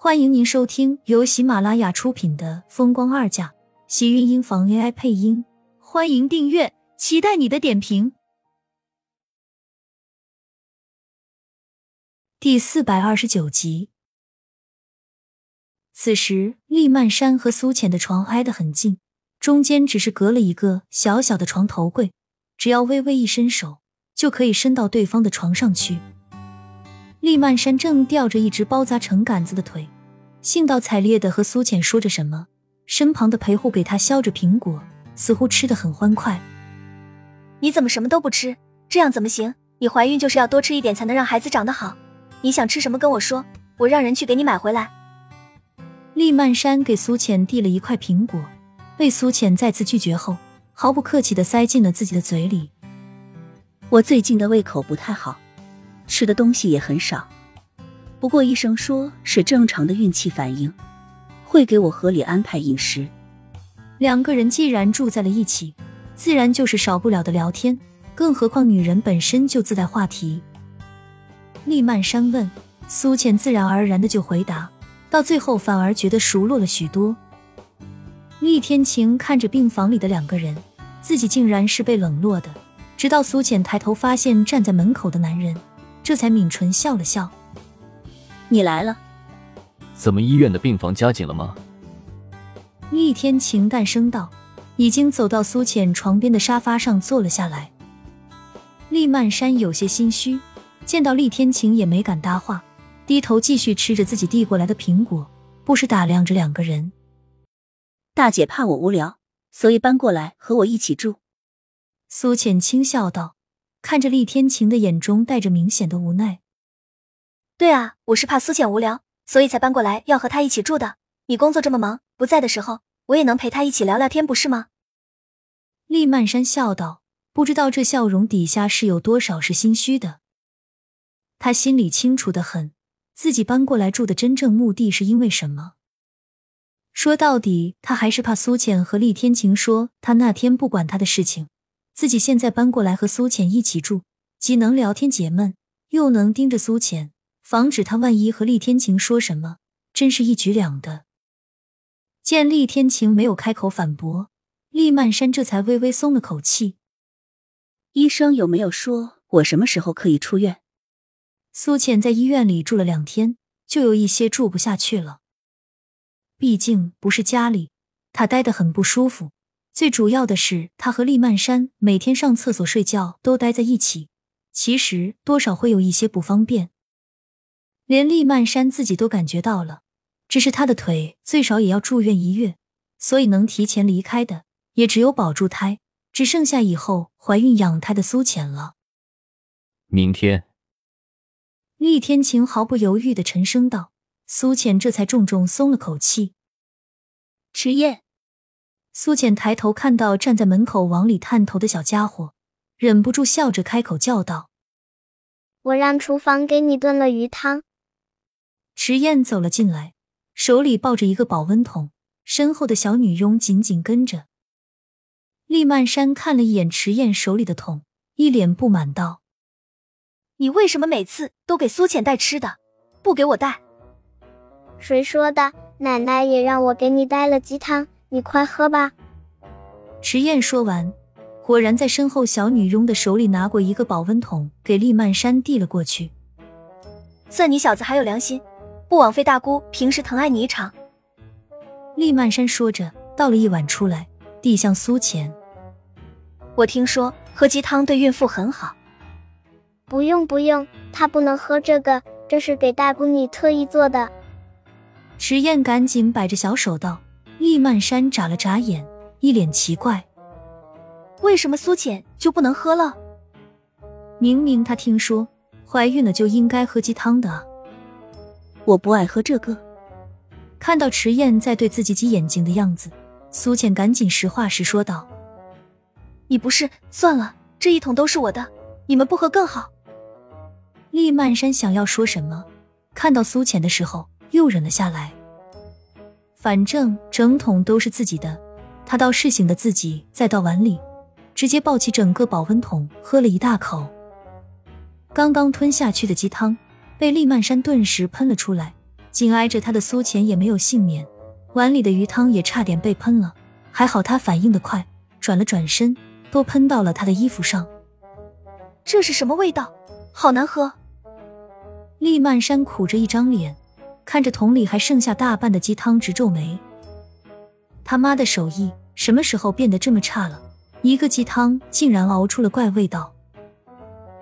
欢迎您收听由喜马拉雅出品的《风光二嫁》，喜运音房 AI 配音。欢迎订阅，期待你的点评。第四百二十九集。此时，厉曼山和苏浅的床挨得很近，中间只是隔了一个小小的床头柜，只要微微一伸手，就可以伸到对方的床上去。厉曼山正吊着一只包扎成杆子的腿，兴高采烈的和苏浅说着什么，身旁的陪护给他削着苹果，似乎吃的很欢快。你怎么什么都不吃？这样怎么行？你怀孕就是要多吃一点才能让孩子长得好。你想吃什么跟我说，我让人去给你买回来。厉曼山给苏浅递了一块苹果，被苏浅再次拒绝后，毫不客气的塞进了自己的嘴里。我最近的胃口不太好。吃的东西也很少，不过医生说是正常的孕期反应，会给我合理安排饮食。两个人既然住在了一起，自然就是少不了的聊天，更何况女人本身就自带话题。厉曼山问苏浅，自然而然的就回答，到最后反而觉得熟络了许多。厉天晴看着病房里的两个人，自己竟然是被冷落的，直到苏浅抬头发现站在门口的男人。这才抿唇笑了笑。你来了？怎么医院的病房加紧了吗？厉天晴淡声道，已经走到苏浅床边的沙发上坐了下来。厉曼山有些心虚，见到厉天晴也没敢搭话，低头继续吃着自己递过来的苹果，不时打量着两个人。大姐怕我无聊，所以搬过来和我一起住。苏浅轻笑道。看着厉天晴的眼中带着明显的无奈。对啊，我是怕苏浅无聊，所以才搬过来要和他一起住的。你工作这么忙，不在的时候，我也能陪他一起聊聊天，不是吗？厉曼山笑道，不知道这笑容底下是有多少是心虚的。他心里清楚的很，自己搬过来住的真正目的是因为什么？说到底，他还是怕苏浅和厉天晴说他那天不管他的事情。自己现在搬过来和苏浅一起住，既能聊天解闷，又能盯着苏浅，防止他万一和厉天晴说什么，真是一举两得。见厉天晴没有开口反驳，厉曼山这才微微松了口气。医生有没有说我什么时候可以出院？苏浅在医院里住了两天，就有一些住不下去了。毕竟不是家里，他待得很不舒服。最主要的是，他和厉曼山每天上厕所、睡觉都待在一起，其实多少会有一些不方便。连厉曼山自己都感觉到了，只是他的腿最少也要住院一月，所以能提前离开的也只有保住胎，只剩下以后怀孕养胎的苏浅了。明天，厉天晴毫不犹豫的沉声道，苏浅这才重重松了口气。迟燕。苏浅抬头看到站在门口往里探头的小家伙，忍不住笑着开口叫道：“我让厨房给你炖了鱼汤。”迟燕走了进来，手里抱着一个保温桶，身后的小女佣紧紧跟着。厉曼山看了一眼迟燕手里的桶，一脸不满道：“你为什么每次都给苏浅带吃的，不给我带？”“谁说的？奶奶也让我给你带了鸡汤。”你快喝吧。池燕说完，果然在身后小女佣的手里拿过一个保温桶，给厉曼山递了过去。算你小子还有良心，不枉费大姑平时疼爱你一场。厉曼山说着，倒了一碗出来，递向苏浅。我听说喝鸡汤对孕妇很好。不用不用，她不能喝这个，这是给大姑你特意做的。迟燕赶紧摆着小手道。厉曼山眨了眨眼，一脸奇怪：“为什么苏浅就不能喝了？明明他听说怀孕了就应该喝鸡汤的。”我不爱喝这个。看到迟燕在对自己挤眼睛的样子，苏浅赶紧实话实说道：“你不是算了，这一桶都是我的，你们不喝更好。”厉曼山想要说什么，看到苏浅的时候又忍了下来。反正整桶都是自己的，他倒是醒的自己再倒碗里，直接抱起整个保温桶喝了一大口。刚刚吞下去的鸡汤被厉曼山顿时喷了出来，紧挨着他的苏浅也没有幸免，碗里的鱼汤也差点被喷了。还好他反应的快，转了转身，都喷到了他的衣服上。这是什么味道？好难喝！厉曼山苦着一张脸，看着桶里还剩下大半的鸡汤，直皱眉。他妈的手艺什么时候变得这么差了？一个鸡汤竟然熬出了怪味道！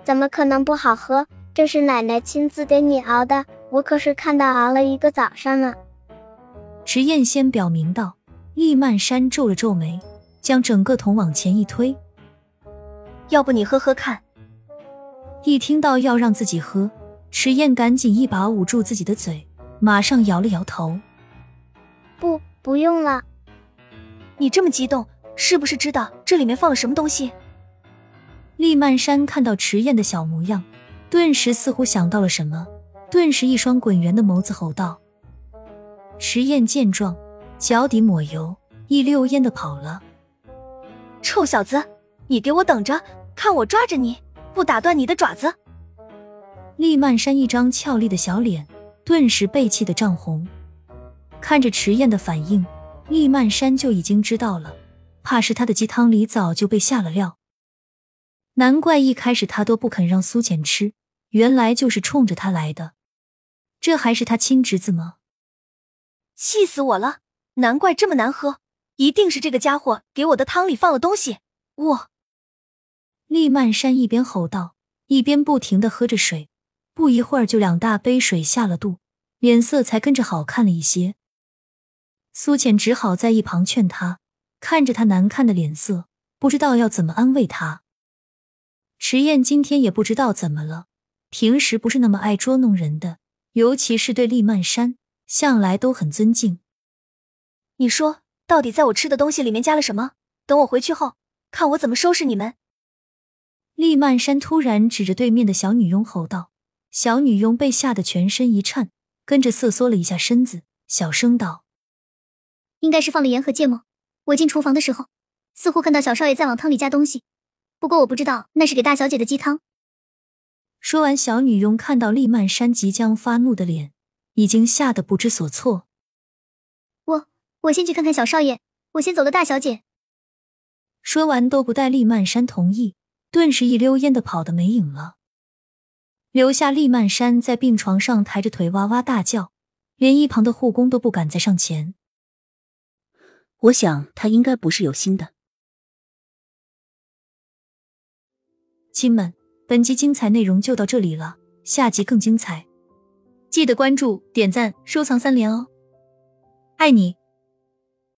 怎么可能不好喝？这是奶奶亲自给你熬的，我可是看到熬了一个早上呢。迟燕先表明道。厉曼山皱了皱眉，将整个桶往前一推：“要不你喝喝看？”一听到要让自己喝，迟燕赶紧一把捂住自己的嘴，马上摇了摇头：“不，不用了。”你这么激动，是不是知道这里面放了什么东西？厉曼山看到迟燕的小模样，顿时似乎想到了什么，顿时一双滚圆的眸子吼道：“迟燕见状。”脚底抹油，一溜烟的跑了。臭小子，你给我等着，看我抓着你，不打断你的爪子！厉曼山一张俏丽的小脸顿时被气得涨红，看着迟燕的反应，厉曼山就已经知道了，怕是他的鸡汤里早就被下了料。难怪一开始他都不肯让苏浅吃，原来就是冲着他来的。这还是他亲侄子吗？气死我了！难怪这么难喝，一定是这个家伙给我的汤里放了东西。我，厉曼山一边吼道，一边不停的喝着水，不一会儿就两大杯水下了肚，脸色才跟着好看了一些。苏浅只好在一旁劝他，看着他难看的脸色，不知道要怎么安慰他。迟燕今天也不知道怎么了，平时不是那么爱捉弄人的，尤其是对厉曼山，向来都很尊敬。你说，到底在我吃的东西里面加了什么？等我回去后，看我怎么收拾你们！厉曼山突然指着对面的小女佣吼道：“小女佣被吓得全身一颤，跟着瑟缩了一下身子，小声道：‘应该是放了盐和芥末。我进厨房的时候，似乎看到小少爷在往汤里加东西，不过我不知道那是给大小姐的鸡汤。’”说完，小女佣看到厉曼山即将发怒的脸，已经吓得不知所措。我我先去看看小少爷，我先走了，大小姐。说完都不带厉曼山同意，顿时一溜烟的跑得没影了，留下厉曼山在病床上抬着腿哇哇大叫，连一旁的护工都不敢再上前。我想他应该不是有心的。亲们，本集精彩内容就到这里了，下集更精彩，记得关注、点赞、收藏三连哦，爱你。